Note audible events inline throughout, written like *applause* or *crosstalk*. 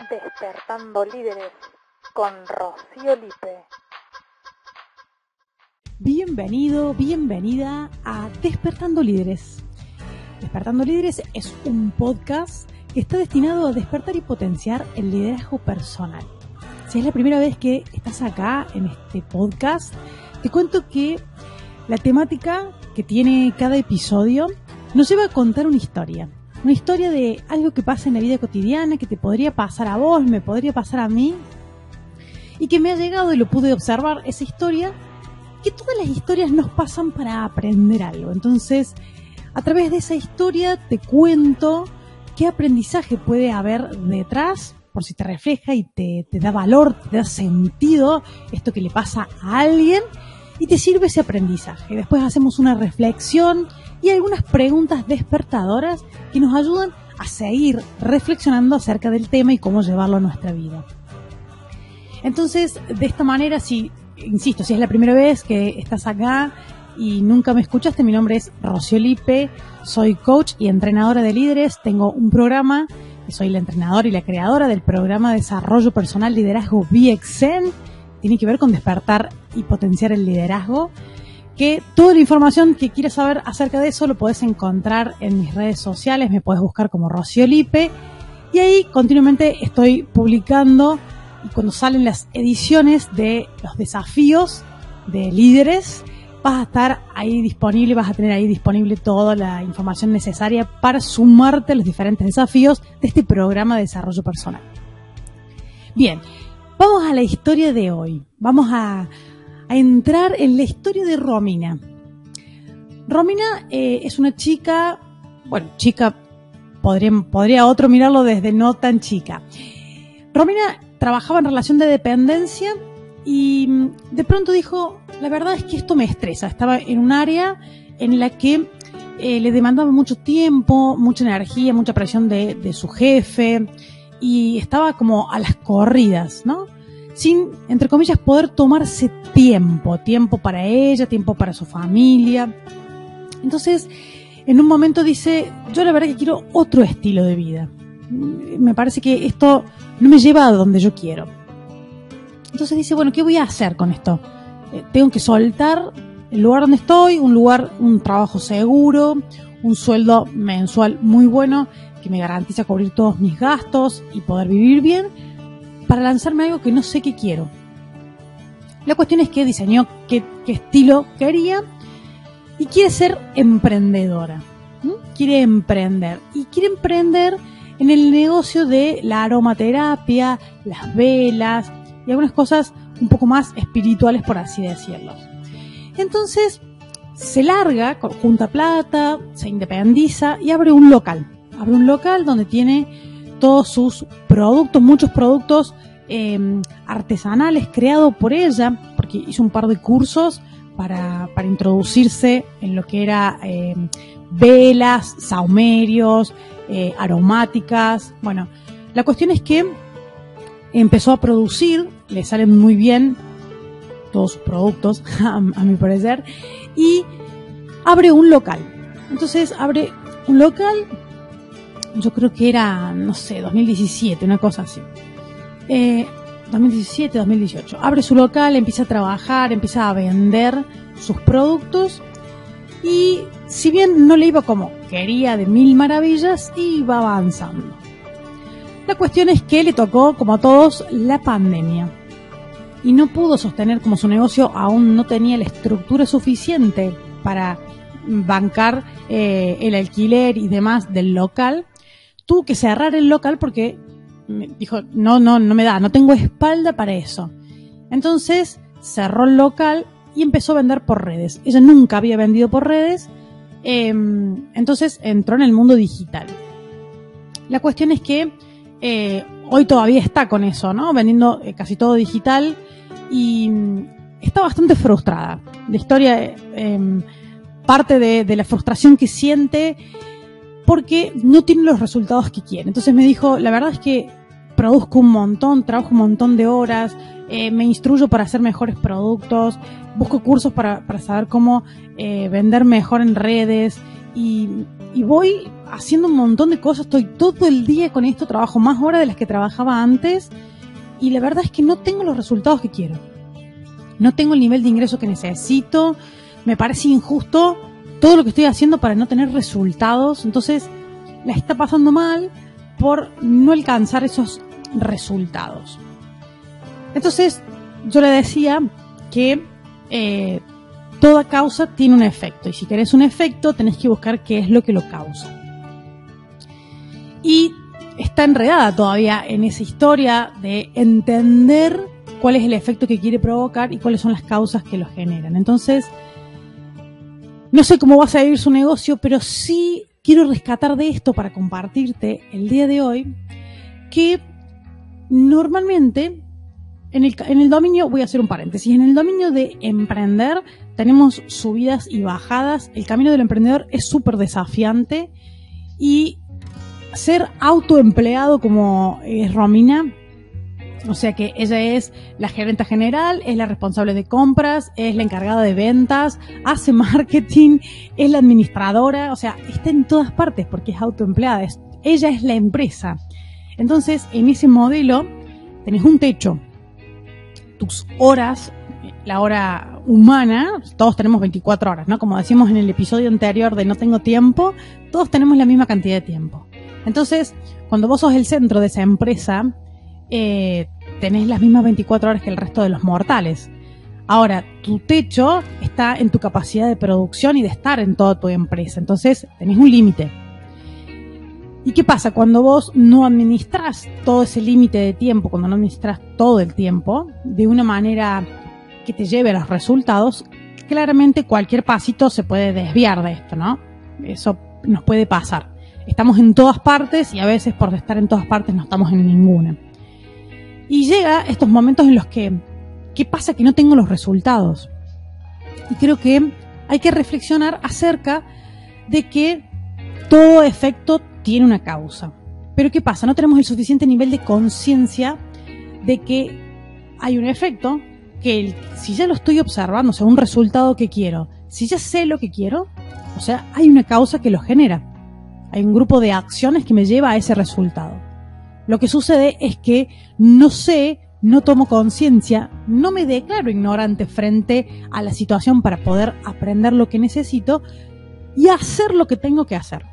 Despertando Líderes con Rocío Lipe. Bienvenido, bienvenida a Despertando Líderes. Despertando Líderes es un podcast que está destinado a despertar y potenciar el liderazgo personal. Si es la primera vez que estás acá en este podcast, te cuento que la temática que tiene cada episodio nos lleva a contar una historia una historia de algo que pasa en la vida cotidiana, que te podría pasar a vos, me podría pasar a mí, y que me ha llegado y lo pude observar, esa historia, que todas las historias nos pasan para aprender algo. Entonces, a través de esa historia te cuento qué aprendizaje puede haber detrás, por si te refleja y te, te da valor, te da sentido esto que le pasa a alguien, y te sirve ese aprendizaje. Después hacemos una reflexión y algunas preguntas despertadoras que nos ayudan a seguir reflexionando acerca del tema y cómo llevarlo a nuestra vida. Entonces, de esta manera, si, insisto, si es la primera vez que estás acá y nunca me escuchaste, mi nombre es Rocío Lipe, soy coach y entrenadora de líderes, tengo un programa, soy la entrenadora y la creadora del programa de desarrollo personal liderazgo VXN, tiene que ver con despertar y potenciar el liderazgo que toda la información que quieras saber acerca de eso lo puedes encontrar en mis redes sociales, me puedes buscar como Rocío Lipe y ahí continuamente estoy publicando y cuando salen las ediciones de los desafíos de líderes, vas a estar ahí disponible, vas a tener ahí disponible toda la información necesaria para sumarte a los diferentes desafíos de este programa de desarrollo personal. Bien, vamos a la historia de hoy. Vamos a, entrar en la historia de Romina. Romina eh, es una chica, bueno, chica, podría, podría otro mirarlo desde no tan chica. Romina trabajaba en relación de dependencia y mm, de pronto dijo, la verdad es que esto me estresa. Estaba en un área en la que eh, le demandaba mucho tiempo, mucha energía, mucha presión de su jefe y estaba como a las corridas, ¿no? Sin, entre comillas, poder tomarse tiempo, tiempo para ella, tiempo para su familia. Entonces, en un momento dice, yo la verdad que quiero otro estilo de vida. Me parece que esto no me lleva a donde yo quiero. Entonces dice, bueno, ¿qué voy a hacer con esto? Eh, tengo que soltar el lugar donde estoy, un lugar, un trabajo seguro, un sueldo mensual muy bueno que me garantiza cubrir todos mis gastos y poder vivir bien para lanzarme algo que no sé qué quiero. La cuestión es que diseñó qué, estilo quería y quiere ser emprendedora. Quiere emprender. Y quiere emprender en el negocio de la aromaterapia, las velas y algunas cosas un poco más espirituales, por así decirlo. Entonces, se larga, junta plata, se independiza y abre un local. Abre un local donde tiene todos sus productos, muchos productos eh, artesanales creados por ella, porque hizo un par de cursos para, introducirse en lo que era eh, velas, saumerios, eh, aromáticas. Bueno, la cuestión es que empezó a producir, le salen muy bien todos sus productos, *laughs* a mi parecer, y abre un local. Entonces abre un local yo creo que era, no sé, 2017, una cosa así. 2017, eh, 2018. Abre su local, empieza a trabajar, empieza a vender sus productos y si bien no le iba como quería de mil maravillas, iba avanzando. La cuestión es que le tocó, como a todos, la pandemia. Y no pudo sostener como su negocio aún no tenía la estructura suficiente para bancar eh, el alquiler y demás del local tuvo que cerrar el local porque me dijo, no, no, no me da, no tengo espalda para eso. Entonces cerró el local y empezó a vender por redes. Ella nunca había vendido por redes, em, entonces entró en el mundo digital. La cuestión es que eh, hoy todavía está con eso, ¿no? Vendiendo eh, casi todo digital y mm, está bastante frustrada. La historia, em, parte de la frustración que siente porque no tiene los resultados que quiere. Entonces me dijo, la verdad es que produzco un montón, trabajo un montón de horas, eh, me instruyo para hacer mejores productos, busco cursos para, para saber cómo eh, vender mejor en redes y, y voy haciendo un montón de cosas, estoy todo el día con esto, trabajo más horas de las que trabajaba antes y la verdad es que no tengo los resultados que quiero. No tengo el nivel de ingreso que necesito, me parece injusto todo lo que estoy haciendo para no tener resultados, entonces la está pasando mal por no alcanzar esos resultados. Entonces yo le decía que eh, toda causa tiene un efecto y si querés un efecto tenés que buscar qué es lo que lo causa. Y está enredada todavía en esa historia de entender cuál es el efecto que quiere provocar y cuáles son las causas que lo generan. Entonces, no sé cómo va a salir su negocio, pero sí quiero rescatar de esto para compartirte el día de hoy que normalmente en el, en el, dominio, voy a hacer un paréntesis, en el dominio de emprender tenemos subidas y bajadas, el camino del emprendedor es súper desafiante y ser autoempleado como es Romina, o sea que ella es la gerente general, es la responsable de compras, es la encargada de ventas, hace marketing, es la administradora, o sea, está en todas partes porque es autoempleada, ella es la empresa. Entonces, en ese modelo tenés un techo, tus horas, la hora humana, todos tenemos 24 horas, ¿no? Como decimos en el episodio anterior de No tengo tiempo, todos tenemos la misma cantidad de tiempo. Entonces, cuando vos sos el centro de esa empresa, eh, tenés las mismas 24 horas que el resto de los mortales. Ahora, tu techo está en tu capacidad de producción y de estar en toda tu empresa. Entonces, tenés un límite. ¿Y qué pasa? Cuando vos no administras todo ese límite de tiempo, cuando no administras todo el tiempo, de una manera que te lleve a los resultados, claramente cualquier pasito se puede desviar de esto, ¿no? Eso nos puede pasar. Estamos en todas partes y a veces por estar en todas partes no estamos en ninguna. Y llega estos momentos en los que, ¿qué pasa que no tengo los resultados? Y creo que hay que reflexionar acerca de que todo efecto tiene una causa. Pero ¿qué pasa? No tenemos el suficiente nivel de conciencia de que hay un efecto que si ya lo estoy observando, o sea, un resultado que quiero, si ya sé lo que quiero, o sea, hay una causa que lo genera. Hay un grupo de acciones que me lleva a ese resultado. Lo que sucede es que no sé, no tomo conciencia, no me declaro ignorante frente a la situación para poder aprender lo que necesito y hacer lo que tengo que hacer.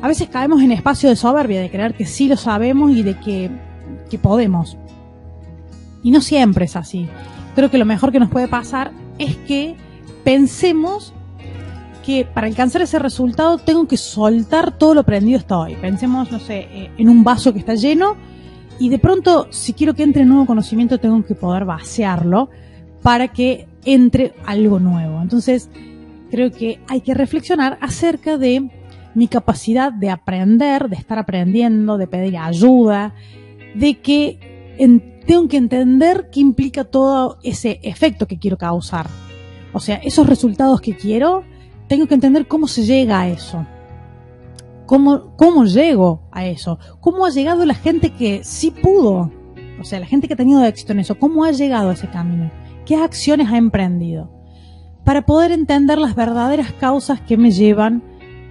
A veces caemos en espacio de soberbia, de creer que sí lo sabemos y de que, que podemos. Y no siempre es así. Creo que lo mejor que nos puede pasar es que pensemos que para alcanzar ese resultado tengo que soltar todo lo aprendido hasta hoy. Pensemos, no sé, eh, en un vaso que está lleno y de pronto, si quiero que entre nuevo conocimiento, tengo que poder vaciarlo para que entre algo nuevo. Entonces, creo que hay que reflexionar acerca de mi capacidad de aprender, de estar aprendiendo, de pedir ayuda, de que tengo que entender qué implica todo ese efecto que quiero causar. O sea, esos resultados que quiero, tengo que entender cómo se llega a eso. ¿Cómo, ¿Cómo llego a eso? ¿Cómo ha llegado la gente que sí pudo? O sea, la gente que ha tenido éxito en eso. ¿Cómo ha llegado a ese camino? ¿Qué acciones ha emprendido? Para poder entender las verdaderas causas que me llevan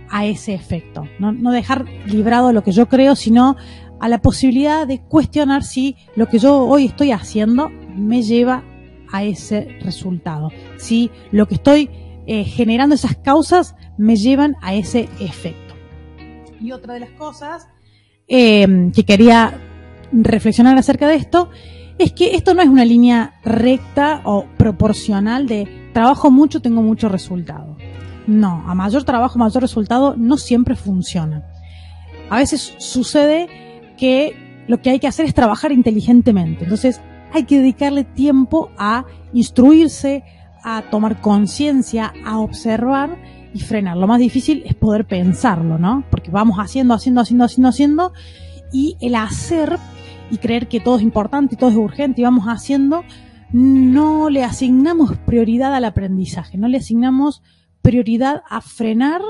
a ese efecto. No, no dejar librado lo que yo creo, sino a la posibilidad de cuestionar si lo que yo hoy estoy haciendo me lleva a ese resultado. Si lo que estoy eh, generando esas causas me llevan a ese efecto. Y otra de las cosas eh, que quería reflexionar acerca de esto es que esto no es una línea recta o proporcional de trabajo mucho, tengo mucho resultado. No, a mayor trabajo, mayor resultado no siempre funciona. A veces sucede que lo que hay que hacer es trabajar inteligentemente. Entonces hay que dedicarle tiempo a instruirse, a tomar conciencia, a observar y frenar. Lo más difícil es poder pensarlo, ¿no? Porque vamos haciendo, haciendo, haciendo, haciendo, haciendo y el hacer y creer que todo es importante y todo es urgente y vamos haciendo, no le asignamos prioridad al aprendizaje, no le asignamos prioridad a frenar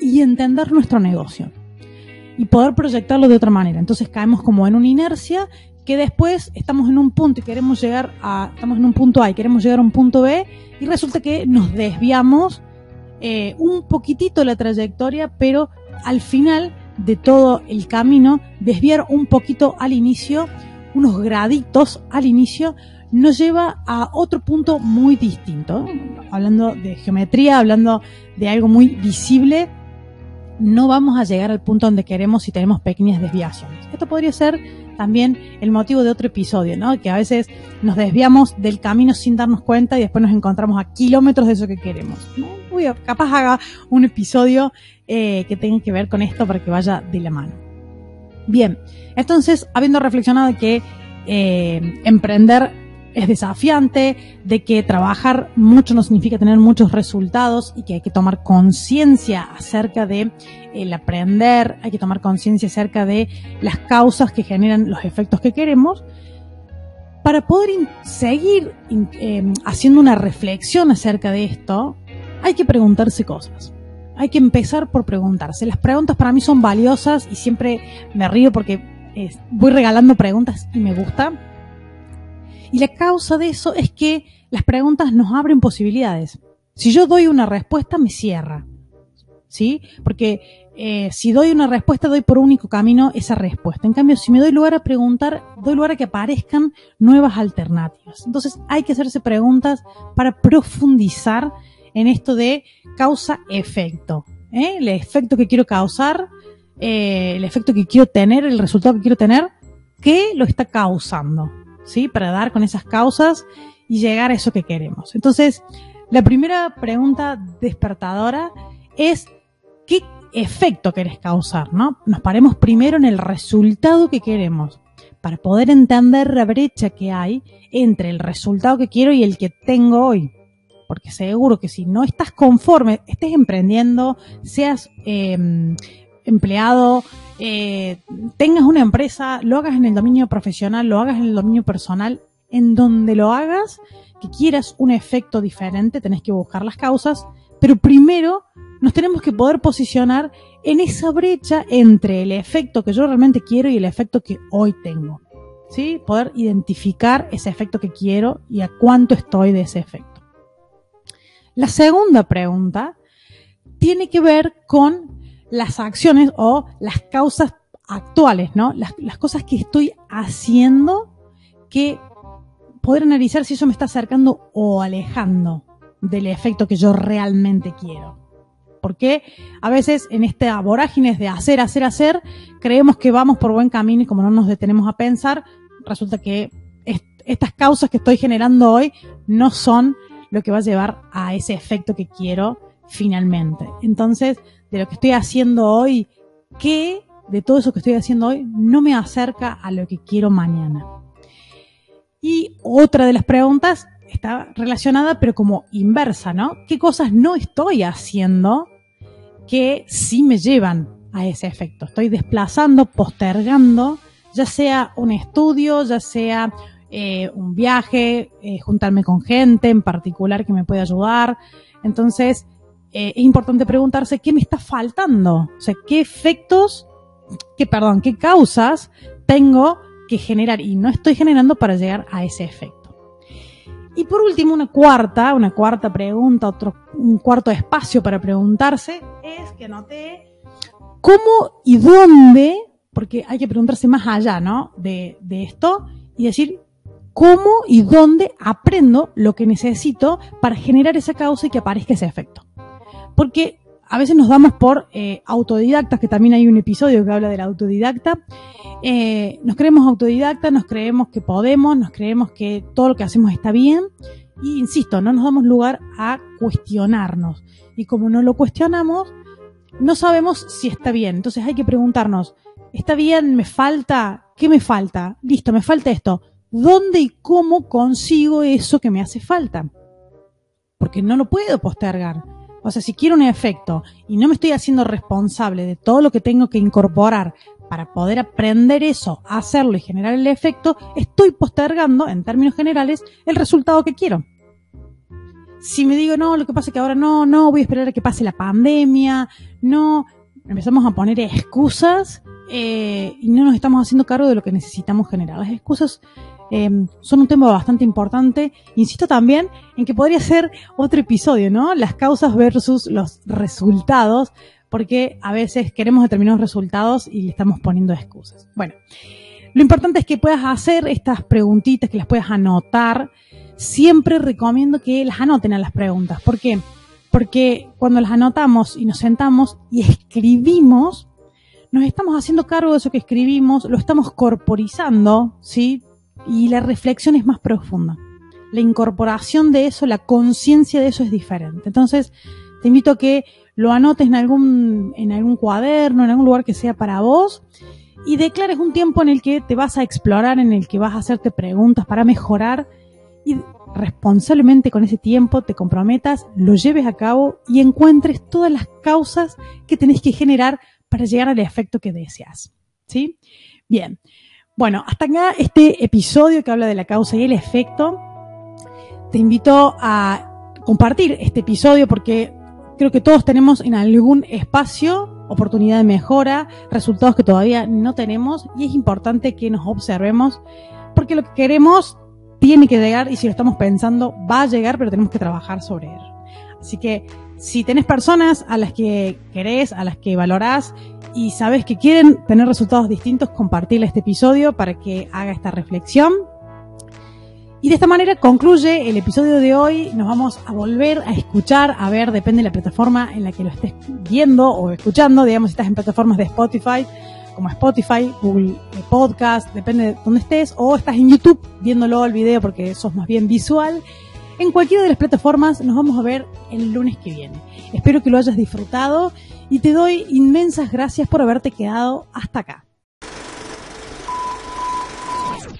y entender nuestro negocio y poder proyectarlo de otra manera. Entonces caemos como en una inercia que después estamos en un punto y queremos llegar a, estamos en un punto A y queremos llegar a un punto B y resulta que nos desviamos eh, un poquitito la trayectoria, pero al final de todo el camino, desviar un poquito al inicio, unos graditos al inicio, nos lleva a otro punto muy distinto. Hablando de geometría, hablando de algo muy visible, no vamos a llegar al punto donde queremos si tenemos pequeñas desviaciones. Esto podría ser también el motivo de otro episodio, ¿no? Que a veces nos desviamos del camino sin darnos cuenta y después nos encontramos a kilómetros de eso que queremos. Capaz haga un episodio eh, que tenga que ver con esto para que vaya de la mano. Bien, entonces, habiendo reflexionado que eh, emprender es desafiante, de que trabajar mucho no significa tener muchos resultados y que hay que tomar conciencia acerca de el aprender, hay que tomar conciencia acerca de las causas que generan los efectos que queremos. Para poder seguir em, haciendo una reflexión acerca de esto, hay que preguntarse cosas. Hay que empezar por preguntarse. Las preguntas para mí son valiosas y siempre me río porque voy regalando preguntas y me gusta y la causa de eso es que las preguntas nos abren posibilidades. Si yo doy una respuesta, me cierra. ¿Sí? Porque eh, si doy una respuesta, doy por único camino esa respuesta. En cambio, si me doy lugar a preguntar, doy lugar a que aparezcan nuevas alternativas. Entonces, hay que hacerse preguntas para profundizar en esto de causa-efecto. ¿eh? El efecto que quiero causar, eh, el efecto que quiero tener, el resultado que quiero tener, ¿qué lo está causando? ¿Sí? Para dar con esas causas y llegar a eso que queremos. Entonces, la primera pregunta despertadora es, ¿qué efecto querés causar, no? Nos paremos primero en el resultado que queremos para poder entender la brecha que hay entre el resultado que quiero y el que tengo hoy. Porque seguro que si no estás conforme, estés emprendiendo, seas em, empleado, eh, tengas una empresa, lo hagas en el dominio profesional, lo hagas en el dominio personal, en donde lo hagas, que quieras un efecto diferente, tenés que buscar las causas, pero primero nos tenemos que poder posicionar en esa brecha entre el efecto que yo realmente quiero y el efecto que hoy tengo. ¿Sí? Poder identificar ese efecto que quiero y a cuánto estoy de ese efecto. La segunda pregunta tiene que ver con las acciones o las causas actuales, ¿no? Las, cosas que estoy haciendo que poder analizar si eso me está acercando o alejando del efecto que yo realmente quiero. Porque a veces en esta vorágine de hacer, hacer, hacer, creemos que vamos por buen camino y como no nos detenemos a pensar, resulta que estas causas que estoy generando hoy no son lo que va a llevar a ese efecto que quiero finalmente. Entonces, de lo que estoy haciendo hoy, qué de todo eso que estoy haciendo hoy no me acerca a lo que quiero mañana. Y otra de las preguntas está relacionada, pero como inversa, ¿no? ¿Qué cosas no estoy haciendo que sí me llevan a ese efecto? Estoy desplazando, postergando, ya sea un estudio, ya sea eh, un viaje, eh, juntarme con gente en particular que me puede ayudar. Entonces, eh, es importante preguntarse qué me está faltando, o sea, qué efectos, qué, perdón, qué causas tengo que generar y no estoy generando para llegar a ese efecto. Y por último, una cuarta, una cuarta pregunta, otro, un cuarto espacio para preguntarse es que anoté cómo y dónde, porque hay que preguntarse más allá, ¿no? De, de esto y decir cómo y dónde aprendo lo que necesito para generar esa causa y que aparezca ese efecto porque a veces nos damos por eh, autodidactas, que también hay un episodio que habla del autodidacta. Eh, nos creemos autodidactas, nos creemos que podemos, nos creemos que todo lo que hacemos está bien. Y insisto, no nos damos lugar a cuestionarnos. Y como no lo cuestionamos, no sabemos si está bien. Entonces hay que preguntarnos, ¿está bien? ¿Me falta? ¿Qué me falta? Listo, me falta esto. ¿Dónde y cómo consigo eso que me hace falta? Porque no lo puedo postergar o sea, si quiero un efecto y no me estoy haciendo responsable de todo lo que tengo que incorporar para poder aprender eso, hacerlo y generar el efecto, estoy postergando, en términos generales, el resultado que quiero. Si me digo, no, lo que pasa es que ahora no, no, voy a esperar a que pase la pandemia, no, empezamos a poner excusas eh, y no nos estamos haciendo cargo de lo que necesitamos generar. Las excusas eh, son un tema bastante importante. Insisto también en que podría ser otro episodio, ¿no? Las causas versus los resultados, porque a veces queremos determinados resultados y le estamos poniendo excusas. Bueno, lo importante es que puedas hacer estas preguntitas, que las puedas anotar. Siempre recomiendo que las anoten a las preguntas. ¿Por qué? Porque cuando las anotamos y nos sentamos y escribimos, nos estamos haciendo cargo de eso que escribimos, lo estamos corporizando, ¿sí? Y la reflexión es más profunda. La incorporación de eso, la conciencia de eso es diferente. Entonces, te invito a que lo anotes en algún, en algún cuaderno, en algún lugar que sea para vos y declares un tiempo en el que te vas a explorar, en el que vas a hacerte preguntas para mejorar y responsablemente con ese tiempo te comprometas, lo lleves a cabo y encuentres todas las causas que tenés que generar para llegar al efecto que deseas. ¿Sí? Bien. Bueno, hasta acá este episodio que habla de la causa y el efecto. Te invito a compartir este episodio porque creo que todos tenemos en algún espacio oportunidad de mejora, resultados que todavía no tenemos y es importante que nos observemos porque lo que queremos tiene que llegar y si lo estamos pensando va a llegar, pero tenemos que trabajar sobre él. Así que si tenés personas a las que querés, a las que valorás y sabes que quieren tener resultados distintos, compartirle este episodio para que haga esta reflexión. Y de esta manera concluye el episodio de hoy. Nos vamos a volver a escuchar, a ver, depende de la plataforma en la que lo estés viendo o escuchando. Digamos, si estás en plataformas de Spotify, como Spotify, Google Podcast, depende de dónde estés, o estás en YouTube viéndolo el video porque sos más bien visual. En cualquiera de las plataformas nos vamos a ver el lunes que viene. Espero que lo hayas disfrutado y te doy inmensas gracias por haberte quedado hasta acá.